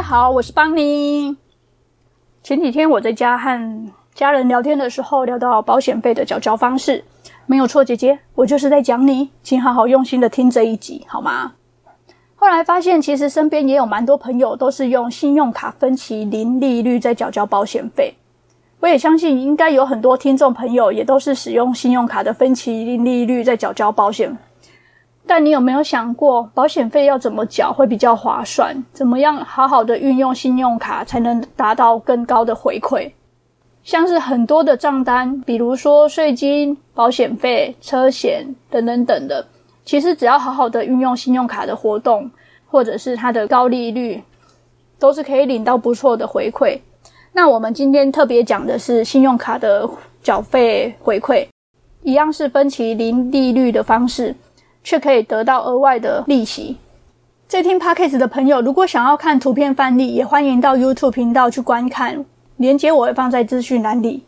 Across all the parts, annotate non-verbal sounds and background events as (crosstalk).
大家好，我是邦尼。前几天我在家和家人聊天的时候，聊到保险费的缴交方式，没有错，姐姐，我就是在讲你，请好好用心的听这一集，好吗？后来发现，其实身边也有蛮多朋友都是用信用卡分期零利率在缴交保险费。我也相信，应该有很多听众朋友也都是使用信用卡的分期零利率在缴交保险。但你有没有想过，保险费要怎么缴会比较划算？怎么样好好的运用信用卡才能达到更高的回馈？像是很多的账单，比如说税金、保险费、车险等等等的，其实只要好好的运用信用卡的活动，或者是它的高利率，都是可以领到不错的回馈。那我们今天特别讲的是信用卡的缴费回馈，一样是分期零利率的方式。却可以得到额外的利息。在听 Podcast 的朋友，如果想要看图片范例，也欢迎到 YouTube 频道去观看，连接我会放在资讯栏里。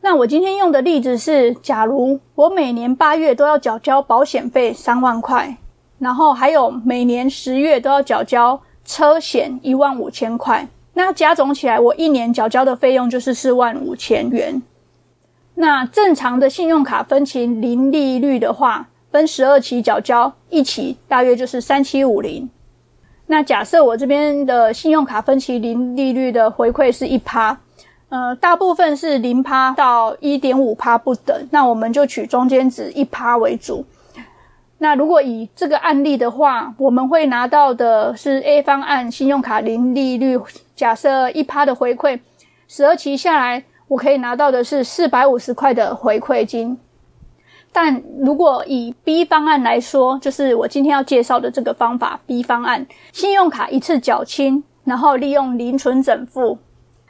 那我今天用的例子是，假如我每年八月都要缴交保险费三万块，然后还有每年十月都要缴交车险一万五千块，那加总起来，我一年缴交的费用就是四万五千元。那正常的信用卡分期零利率的话，分十二期缴交，一期大约就是三七五零。那假设我这边的信用卡分期零利率的回馈是一趴，呃，大部分是零趴到一点五趴不等。那我们就取中间值一趴为主。那如果以这个案例的话，我们会拿到的是 A 方案信用卡零利率，假设一趴的回馈，十二期下来，我可以拿到的是四百五十块的回馈金。但如果以 B 方案来说，就是我今天要介绍的这个方法 B 方案，信用卡一次缴清，然后利用零存整付。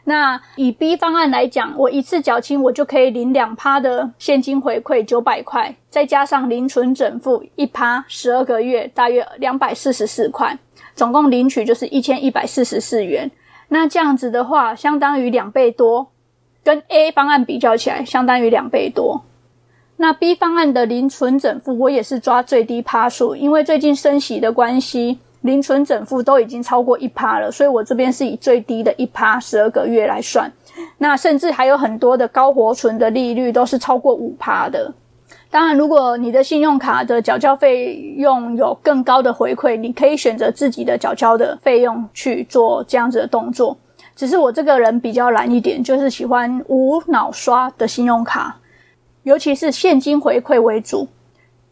那以 B 方案来讲，我一次缴清，我就可以领两趴的现金回馈九百块，再加上零存整付一趴，十二个月大约两百四十四块，总共领取就是一千一百四十四元。那这样子的话，相当于两倍多，跟 A 方案比较起来，相当于两倍多。那 B 方案的零存整付，我也是抓最低趴数，因为最近升息的关系，零存整付都已经超过一趴了，所以我这边是以最低的一趴十二个月来算。那甚至还有很多的高活存的利率都是超过五趴的。当然，如果你的信用卡的缴交费用有更高的回馈，你可以选择自己的缴交的费用去做这样子的动作。只是我这个人比较懒一点，就是喜欢无脑刷的信用卡。尤其是现金回馈为主，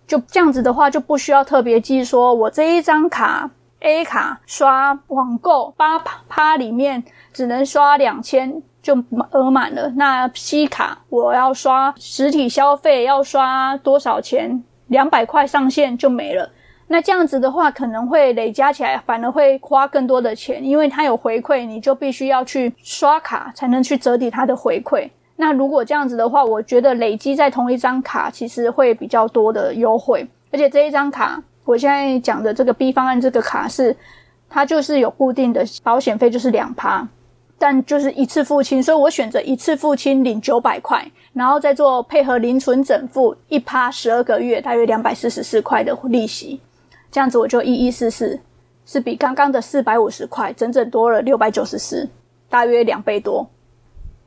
就这样子的话，就不需要特别记说，我这一张卡 A 卡刷网购八趴里面只能刷两千就额满了。那 C 卡我要刷实体消费要刷多少钱？两百块上限就没了。那这样子的话，可能会累加起来，反而会花更多的钱，因为它有回馈，你就必须要去刷卡才能去折抵它的回馈。那如果这样子的话，我觉得累积在同一张卡，其实会比较多的优惠。而且这一张卡，我现在讲的这个 B 方案这个卡是，它就是有固定的保险费，就是两趴，但就是一次付清，所以我选择一次付清领九百块，然后再做配合零存整付一趴十二个月，大约两百四十四块的利息，这样子我就一一四四，是比刚刚的四百五十块整整多了六百九十四，大约两倍多。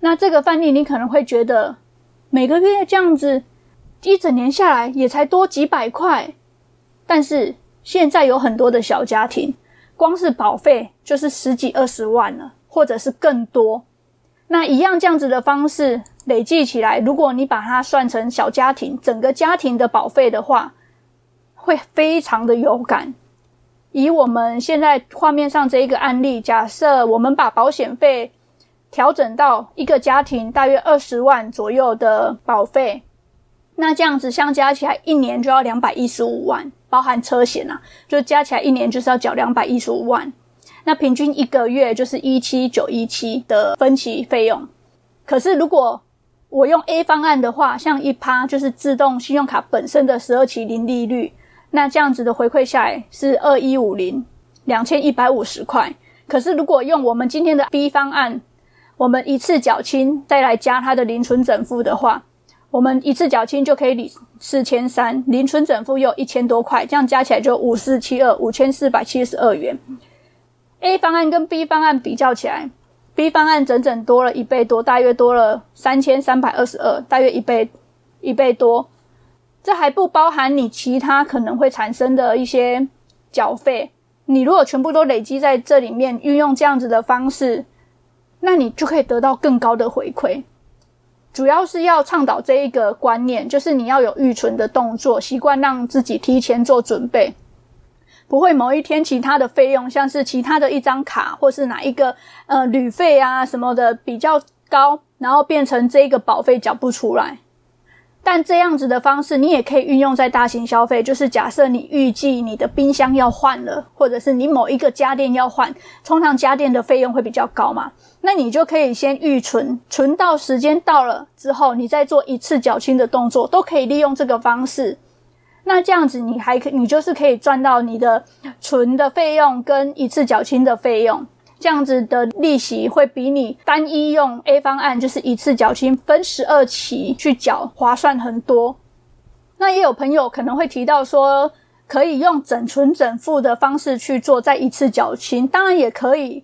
那这个范例，你可能会觉得每个月这样子一整年下来也才多几百块，但是现在有很多的小家庭，光是保费就是十几二十万了，或者是更多。那一样这样子的方式累计起来，如果你把它算成小家庭整个家庭的保费的话，会非常的有感。以我们现在画面上这一个案例，假设我们把保险费调整到一个家庭大约二十万左右的保费，那这样子相加起来一年就要两百一十五万，包含车险啊，就加起来一年就是要缴两百一十五万。那平均一个月就是一七九一七的分期费用。可是如果我用 A 方案的话，像一趴就是自动信用卡本身的十二期零利率，那这样子的回馈下来是二一五零两千一百五十块。可是如果用我们今天的 B 方案，我们一次缴清，再来加它的零存整付的话，我们一次缴清就可以领四千三，零存整付又一千多块，这样加起来就五四七二五千四百七十二元。A 方案跟 B 方案比较起来，B 方案整整多了一倍多，大约多了三千三百二十二，大约一倍一倍多。这还不包含你其他可能会产生的一些缴费。你如果全部都累积在这里面，运用这样子的方式，那你就可以得到更高的回馈。主要是要倡导这一个观念，就是你要有预存的动作，习惯让自己提前做准备，不会某一天其他的费用，像是其他的一张卡或是哪一个呃旅费啊什么的比较高，然后变成这一个保费缴不出来。但这样子的方式，你也可以运用在大型消费。就是假设你预计你的冰箱要换了，或者是你某一个家电要换，通常家电的费用会比较高嘛，那你就可以先预存，存到时间到了之后，你再做一次缴清的动作，都可以利用这个方式。那这样子，你还可，你就是可以赚到你的存的费用跟一次缴清的费用。这样子的利息会比你单一用 A 方案，就是一次缴清分十二期去缴划算很多。那也有朋友可能会提到说，可以用整存整付的方式去做，再一次缴清，当然也可以。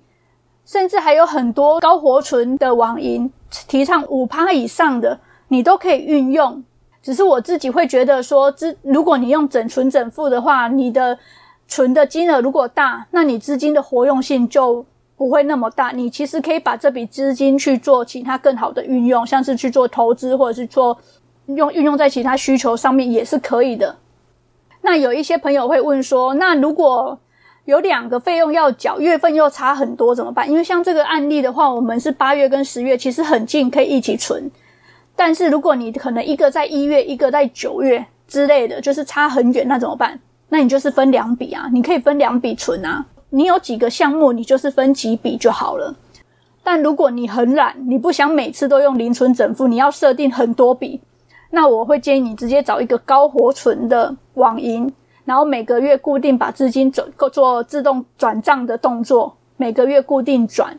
甚至还有很多高活存的网银，提倡五趴以上的，你都可以运用。只是我自己会觉得说，资如果你用整存整付的话，你的存的金额如果大，那你资金的活用性就不会那么大，你其实可以把这笔资金去做其他更好的运用，像是去做投资，或者是做用运用在其他需求上面也是可以的。那有一些朋友会问说，那如果有两个费用要缴，月份又差很多怎么办？因为像这个案例的话，我们是八月跟十月其实很近，可以一起存。但是如果你可能一个在一月，一个在九月之类的，就是差很远，那怎么办？那你就是分两笔啊，你可以分两笔存啊。你有几个项目，你就是分几笔就好了。但如果你很懒，你不想每次都用零存整付，你要设定很多笔，那我会建议你直接找一个高活存的网银，然后每个月固定把资金转做自动转账的动作，每个月固定转。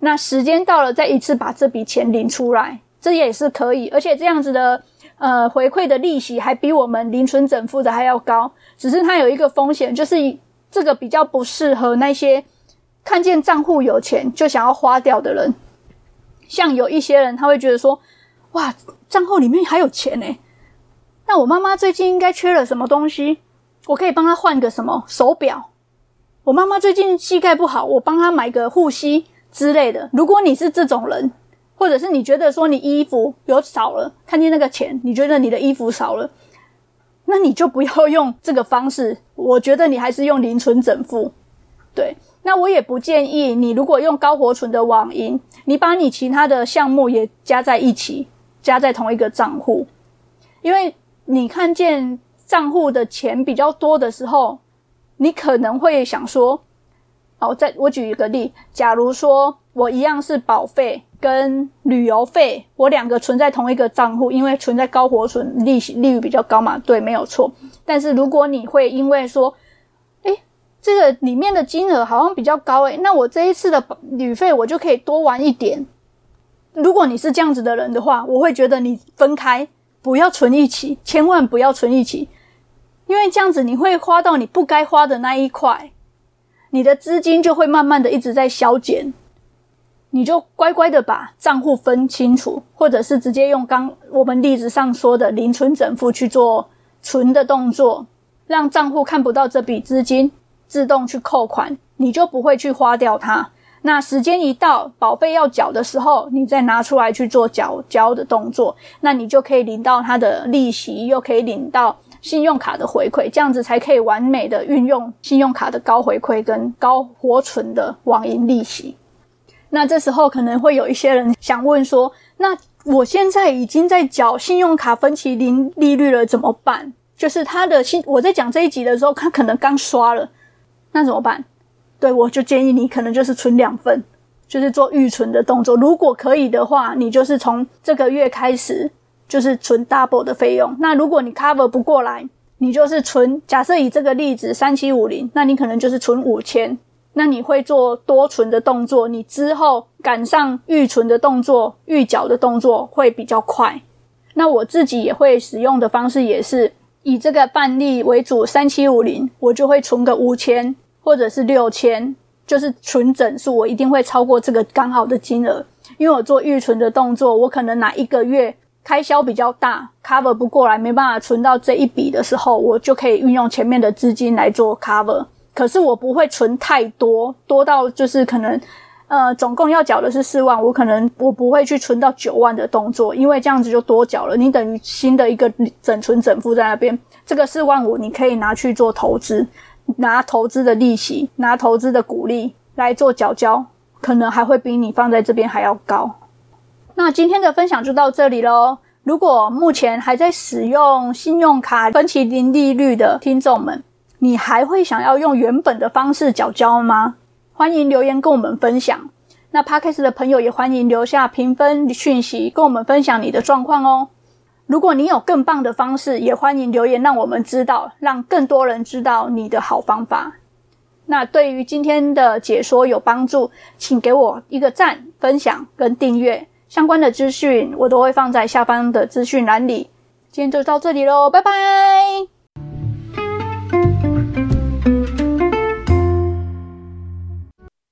那时间到了再一次把这笔钱领出来，这也是可以。而且这样子的呃回馈的利息还比我们零存整付的还要高，只是它有一个风险，就是。这个比较不适合那些看见账户有钱就想要花掉的人。像有一些人，他会觉得说：“哇，账户里面还有钱呢，那我妈妈最近应该缺了什么东西，我可以帮她换个什么手表。我妈妈最近膝盖不好，我帮她买个护膝之类的。如果你是这种人，或者是你觉得说你衣服有少了，看见那个钱，你觉得你的衣服少了。”那你就不要 (laughs) 用这个方式，我觉得你还是用零存整付。对，那我也不建议你，如果用高活存的网银，你把你其他的项目也加在一起，加在同一个账户，因为你看见账户的钱比较多的时候，你可能会想说，哦，再我举一个例，假如说我一样是保费。跟旅游费，我两个存在同一个账户，因为存在高活存，利息利率比较高嘛，对，没有错。但是如果你会因为说，诶，这个里面的金额好像比较高，诶，那我这一次的旅费我就可以多玩一点。如果你是这样子的人的话，我会觉得你分开，不要存一起，千万不要存一起，因为这样子你会花到你不该花的那一块，你的资金就会慢慢的一直在消减。你就乖乖的把账户分清楚，或者是直接用刚我们例子上说的零存整付去做存的动作，让账户看不到这笔资金，自动去扣款，你就不会去花掉它。那时间一到，保费要缴的时候，你再拿出来去做缴交的动作，那你就可以领到它的利息，又可以领到信用卡的回馈，这样子才可以完美的运用信用卡的高回馈跟高活存的网银利息。那这时候可能会有一些人想问说：“那我现在已经在缴信用卡分期零利率了，怎么办？就是他的信，我在讲这一集的时候，他可能刚刷了，那怎么办？对，我就建议你可能就是存两份，就是做预存的动作。如果可以的话，你就是从这个月开始就是存 double 的费用。那如果你 cover 不过来，你就是存，假设以这个例子三七五零，那你可能就是存五千。”那你会做多存的动作，你之后赶上预存的动作、预缴的动作会比较快。那我自己也会使用的方式也是以这个范例为主，三七五零，我就会存个五千或者是六千，就是存整数，我一定会超过这个刚好的金额，因为我做预存的动作，我可能哪一个月开销比较大，cover 不过来，没办法存到这一笔的时候，我就可以运用前面的资金来做 cover。可是我不会存太多，多到就是可能。呃，总共要缴的是四万，我可能我不会去存到九万的动作，因为这样子就多缴了。你等于新的一个整存整付在那边，这个四万五你可以拿去做投资，拿投资的利息，拿投资的股利来做缴交，可能还会比你放在这边还要高。那今天的分享就到这里喽。如果目前还在使用信用卡分期零利率的听众们，你还会想要用原本的方式缴交吗？欢迎留言跟我们分享。那 Podcast 的朋友也欢迎留下评分讯息，跟我们分享你的状况哦。如果你有更棒的方式，也欢迎留言让我们知道，让更多人知道你的好方法。那对于今天的解说有帮助，请给我一个赞、分享跟订阅。相关的资讯我都会放在下方的资讯栏里。今天就到这里喽，拜拜。